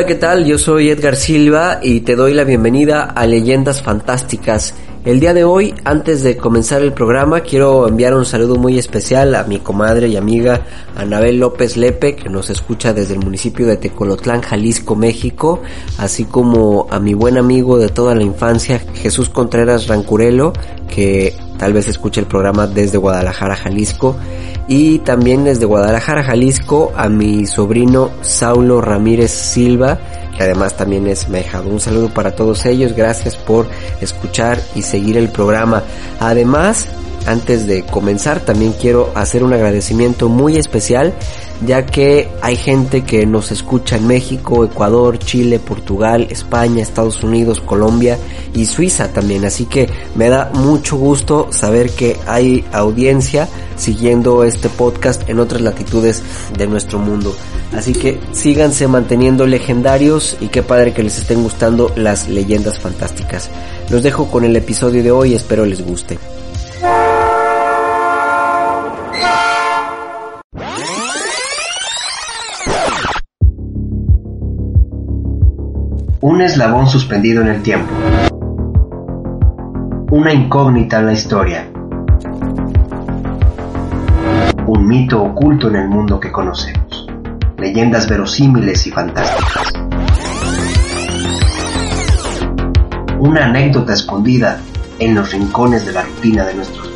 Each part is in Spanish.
Hola, ¿qué tal? Yo soy Edgar Silva y te doy la bienvenida a Leyendas Fantásticas. El día de hoy, antes de comenzar el programa, quiero enviar un saludo muy especial a mi comadre y amiga Anabel López Lepe, que nos escucha desde el municipio de Tecolotlán, Jalisco, México, así como a mi buen amigo de toda la infancia, Jesús Contreras Rancurelo, que tal vez escuche el programa desde Guadalajara, Jalisco, y también desde Guadalajara, Jalisco, a mi sobrino Saulo Ramírez Silva, que además también es Mejado. Un saludo para todos ellos, gracias por escuchar y seguir el programa. Además, antes de comenzar, también quiero hacer un agradecimiento muy especial ya que hay gente que nos escucha en México, Ecuador, Chile, Portugal, España, Estados Unidos, Colombia y Suiza también. Así que me da mucho gusto saber que hay audiencia siguiendo este podcast en otras latitudes de nuestro mundo. Así que síganse manteniendo legendarios y qué padre que les estén gustando las leyendas fantásticas. Los dejo con el episodio de hoy, espero les guste. Un eslabón suspendido en el tiempo. Una incógnita en la historia. Un mito oculto en el mundo que conocemos. Leyendas verosímiles y fantásticas. Una anécdota escondida en los rincones de la rutina de nuestros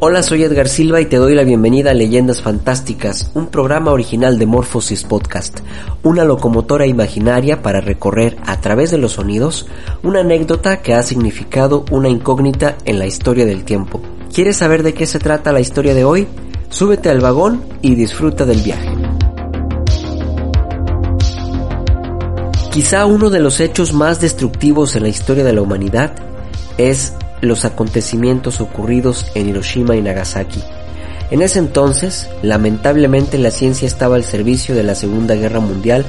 Hola, soy Edgar Silva y te doy la bienvenida a Leyendas Fantásticas, un programa original de Morphosis Podcast, una locomotora imaginaria para recorrer a través de los sonidos una anécdota que ha significado una incógnita en la historia del tiempo. ¿Quieres saber de qué se trata la historia de hoy? Súbete al vagón y disfruta del viaje. Quizá uno de los hechos más destructivos en la historia de la humanidad es los acontecimientos ocurridos en Hiroshima y Nagasaki. En ese entonces, lamentablemente la ciencia estaba al servicio de la Segunda Guerra Mundial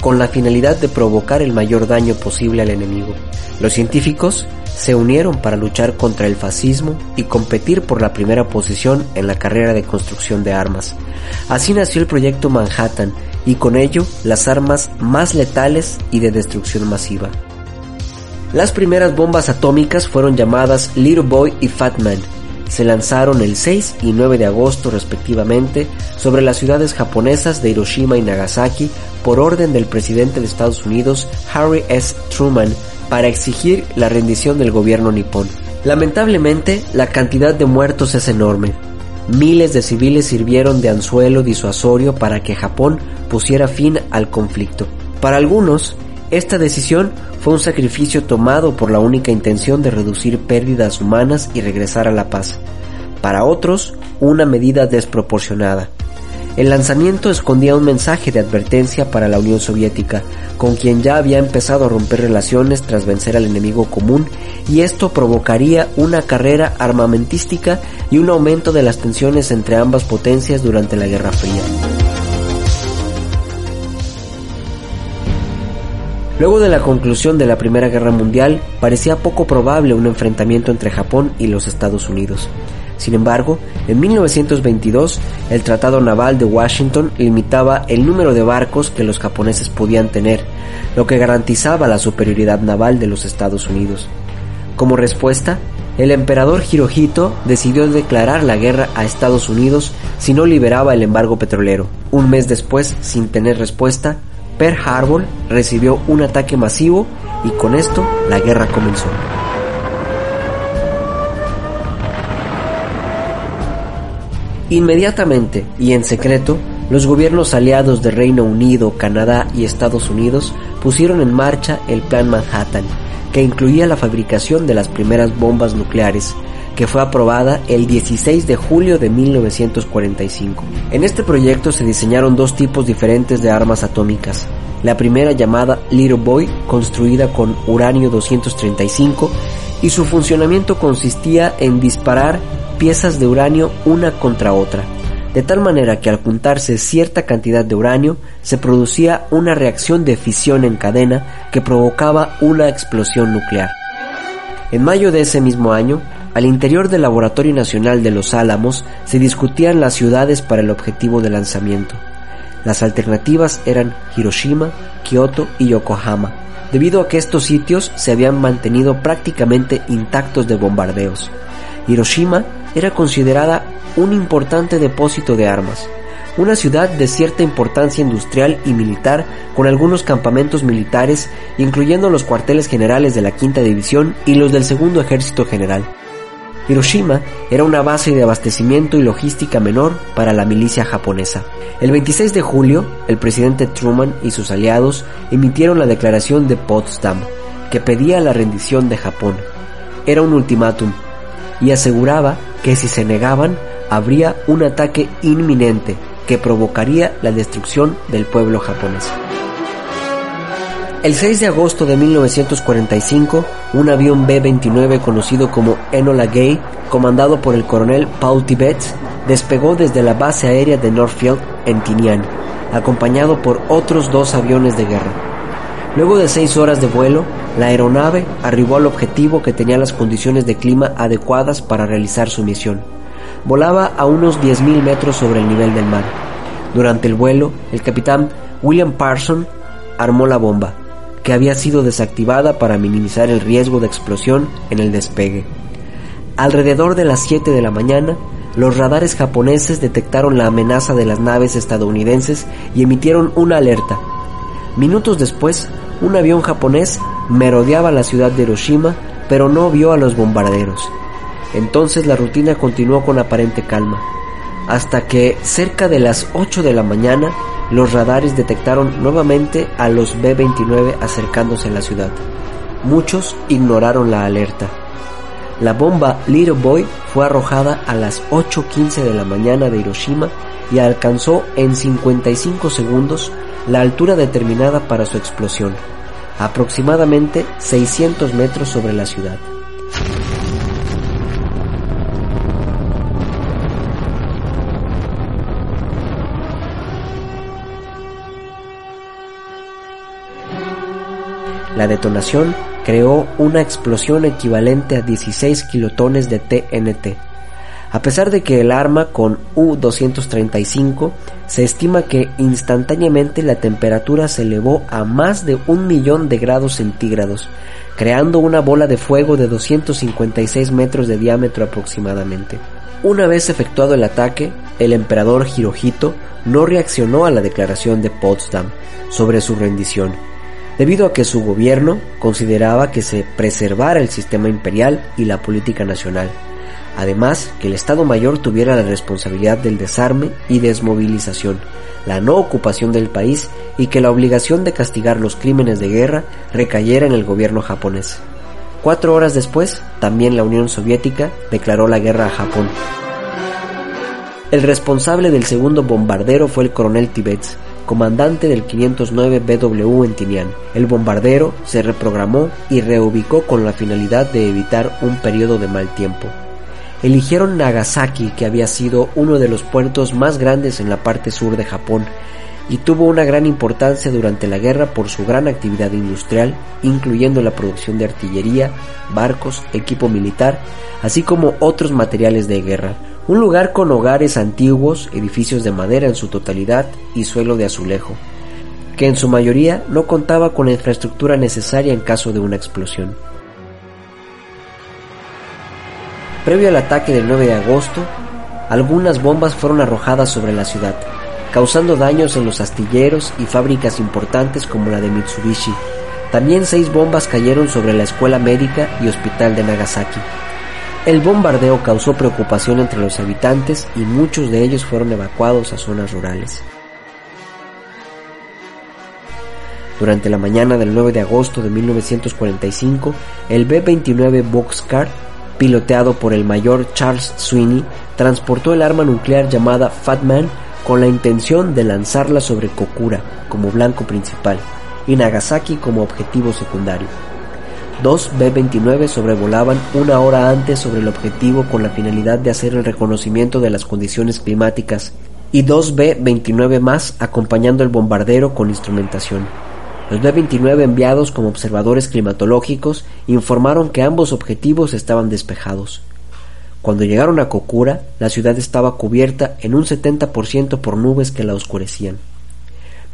con la finalidad de provocar el mayor daño posible al enemigo. Los científicos se unieron para luchar contra el fascismo y competir por la primera posición en la carrera de construcción de armas. Así nació el proyecto Manhattan y con ello las armas más letales y de destrucción masiva. Las primeras bombas atómicas fueron llamadas Little Boy y Fat Man. Se lanzaron el 6 y 9 de agosto respectivamente sobre las ciudades japonesas de Hiroshima y Nagasaki por orden del presidente de Estados Unidos Harry S. Truman para exigir la rendición del gobierno nipón. Lamentablemente, la cantidad de muertos es enorme. Miles de civiles sirvieron de anzuelo disuasorio para que Japón pusiera fin al conflicto. Para algunos, esta decisión fue un sacrificio tomado por la única intención de reducir pérdidas humanas y regresar a la paz. Para otros, una medida desproporcionada. El lanzamiento escondía un mensaje de advertencia para la Unión Soviética, con quien ya había empezado a romper relaciones tras vencer al enemigo común, y esto provocaría una carrera armamentística y un aumento de las tensiones entre ambas potencias durante la Guerra Fría. Luego de la conclusión de la Primera Guerra Mundial, parecía poco probable un enfrentamiento entre Japón y los Estados Unidos. Sin embargo, en 1922, el Tratado Naval de Washington limitaba el número de barcos que los japoneses podían tener, lo que garantizaba la superioridad naval de los Estados Unidos. Como respuesta, el emperador Hirohito decidió declarar la guerra a Estados Unidos si no liberaba el embargo petrolero. Un mes después, sin tener respuesta, Pearl Harbor recibió un ataque masivo y con esto la guerra comenzó. Inmediatamente y en secreto, los gobiernos aliados de Reino Unido, Canadá y Estados Unidos pusieron en marcha el Plan Manhattan, que incluía la fabricación de las primeras bombas nucleares, que fue aprobada el 16 de julio de 1945. En este proyecto se diseñaron dos tipos diferentes de armas atómicas. La primera llamada Little Boy, construida con uranio 235, y su funcionamiento consistía en disparar piezas de uranio una contra otra. de tal manera que al juntarse cierta cantidad de uranio se producía una reacción de fisión en cadena que provocaba una explosión nuclear. En mayo de ese mismo año, al interior del Laboratorio Nacional de Los Álamos se discutían las ciudades para el objetivo de lanzamiento. Las alternativas eran Hiroshima, Kioto y Yokohama, debido a que estos sitios se habían mantenido prácticamente intactos de bombardeos. Hiroshima era considerada un importante depósito de armas, una ciudad de cierta importancia industrial y militar con algunos campamentos militares, incluyendo los cuarteles generales de la Quinta División y los del Segundo Ejército General. Hiroshima era una base de abastecimiento y logística menor para la milicia japonesa. El 26 de julio, el presidente Truman y sus aliados emitieron la declaración de Potsdam, que pedía la rendición de Japón. Era un ultimátum y aseguraba que si se negaban habría un ataque inminente que provocaría la destrucción del pueblo japonés. El 6 de agosto de 1945, un avión B-29 conocido como Enola Gay, comandado por el coronel Paul Tibbets, despegó desde la base aérea de Northfield en Tinian, acompañado por otros dos aviones de guerra. Luego de seis horas de vuelo, la aeronave arribó al objetivo que tenía las condiciones de clima adecuadas para realizar su misión. Volaba a unos 10.000 metros sobre el nivel del mar. Durante el vuelo, el capitán William Parson armó la bomba, que había sido desactivada para minimizar el riesgo de explosión en el despegue. Alrededor de las 7 de la mañana, los radares japoneses detectaron la amenaza de las naves estadounidenses y emitieron una alerta. Minutos después, un avión japonés merodeaba la ciudad de Hiroshima, pero no vio a los bombarderos. Entonces la rutina continuó con aparente calma, hasta que cerca de las 8 de la mañana los radares detectaron nuevamente a los B-29 acercándose a la ciudad. Muchos ignoraron la alerta. La bomba Little Boy fue arrojada a las 8.15 de la mañana de Hiroshima y alcanzó en 55 segundos la altura determinada para su explosión, aproximadamente 600 metros sobre la ciudad. La detonación creó una explosión equivalente a 16 kilotones de TNT. A pesar de que el arma con U-235 se estima que instantáneamente la temperatura se elevó a más de un millón de grados centígrados, creando una bola de fuego de 256 metros de diámetro aproximadamente. Una vez efectuado el ataque, el emperador Hirohito no reaccionó a la declaración de Potsdam sobre su rendición debido a que su gobierno consideraba que se preservara el sistema imperial y la política nacional, además que el Estado Mayor tuviera la responsabilidad del desarme y desmovilización, la no ocupación del país y que la obligación de castigar los crímenes de guerra recayera en el gobierno japonés. Cuatro horas después, también la Unión Soviética declaró la guerra a Japón. El responsable del segundo bombardero fue el coronel Tibets, comandante del 509 BW en Tinian. El bombardero se reprogramó y reubicó con la finalidad de evitar un periodo de mal tiempo. Eligieron Nagasaki, que había sido uno de los puertos más grandes en la parte sur de Japón, y tuvo una gran importancia durante la guerra por su gran actividad industrial, incluyendo la producción de artillería, barcos, equipo militar, así como otros materiales de guerra un lugar con hogares antiguos, edificios de madera en su totalidad y suelo de azulejo, que en su mayoría no contaba con la infraestructura necesaria en caso de una explosión. Previo al ataque del 9 de agosto, algunas bombas fueron arrojadas sobre la ciudad, causando daños en los astilleros y fábricas importantes como la de Mitsubishi. También seis bombas cayeron sobre la escuela médica y hospital de Nagasaki. El bombardeo causó preocupación entre los habitantes y muchos de ellos fueron evacuados a zonas rurales. Durante la mañana del 9 de agosto de 1945, el B-29 Boxcar, piloteado por el mayor Charles Sweeney, transportó el arma nuclear llamada Fat Man con la intención de lanzarla sobre Kokura como blanco principal y Nagasaki como objetivo secundario. Dos B-29 sobrevolaban una hora antes sobre el objetivo con la finalidad de hacer el reconocimiento de las condiciones climáticas y dos B-29 más acompañando el bombardero con instrumentación. Los B-29 enviados como observadores climatológicos informaron que ambos objetivos estaban despejados. Cuando llegaron a Kokura, la ciudad estaba cubierta en un 70% por nubes que la oscurecían.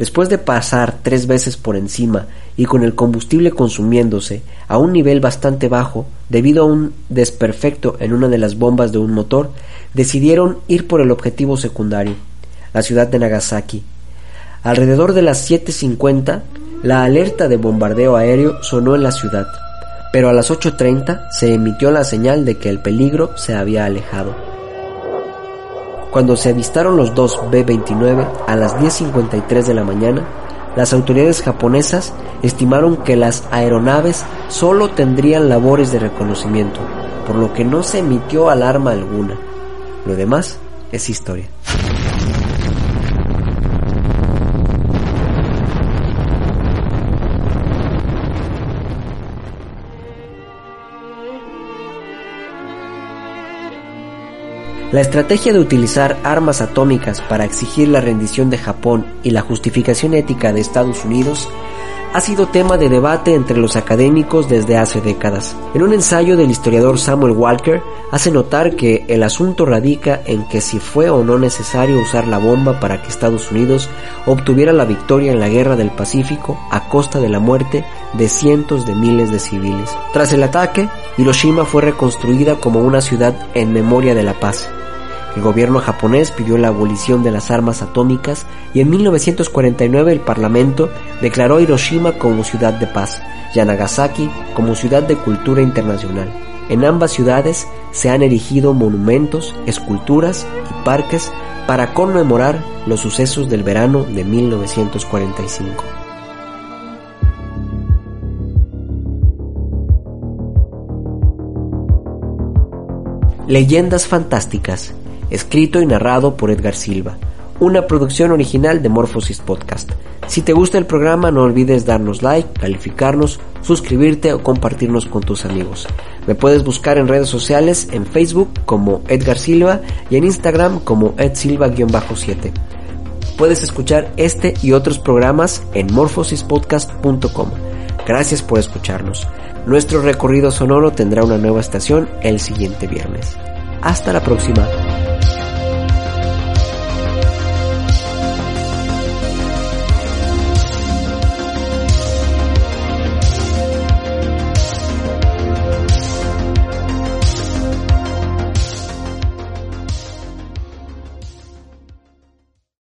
Después de pasar tres veces por encima y con el combustible consumiéndose a un nivel bastante bajo debido a un desperfecto en una de las bombas de un motor, decidieron ir por el objetivo secundario, la ciudad de Nagasaki. Alrededor de las 7.50, la alerta de bombardeo aéreo sonó en la ciudad pero a las 8.30 se emitió la señal de que el peligro se había alejado. Cuando se avistaron los dos B-29 a las 10.53 de la mañana, las autoridades japonesas estimaron que las aeronaves solo tendrían labores de reconocimiento, por lo que no se emitió alarma alguna. Lo demás es historia. La estrategia de utilizar armas atómicas para exigir la rendición de Japón y la justificación ética de Estados Unidos ha sido tema de debate entre los académicos desde hace décadas. En un ensayo del historiador Samuel Walker hace notar que el asunto radica en que si fue o no necesario usar la bomba para que Estados Unidos obtuviera la victoria en la guerra del Pacífico a costa de la muerte de cientos de miles de civiles. Tras el ataque, Hiroshima fue reconstruida como una ciudad en memoria de la paz. El gobierno japonés pidió la abolición de las armas atómicas y en 1949 el Parlamento declaró Hiroshima como ciudad de paz y Nagasaki como ciudad de cultura internacional. En ambas ciudades se han erigido monumentos, esculturas y parques para conmemorar los sucesos del verano de 1945. Leyendas Fantásticas escrito y narrado por Edgar Silva, una producción original de Morphosis Podcast. Si te gusta el programa no olvides darnos like, calificarnos, suscribirte o compartirnos con tus amigos. Me puedes buscar en redes sociales en Facebook como Edgar Silva y en Instagram como edsilva-7. Puedes escuchar este y otros programas en morphosispodcast.com. Gracias por escucharnos. Nuestro recorrido sonoro tendrá una nueva estación el siguiente viernes. Hasta la próxima.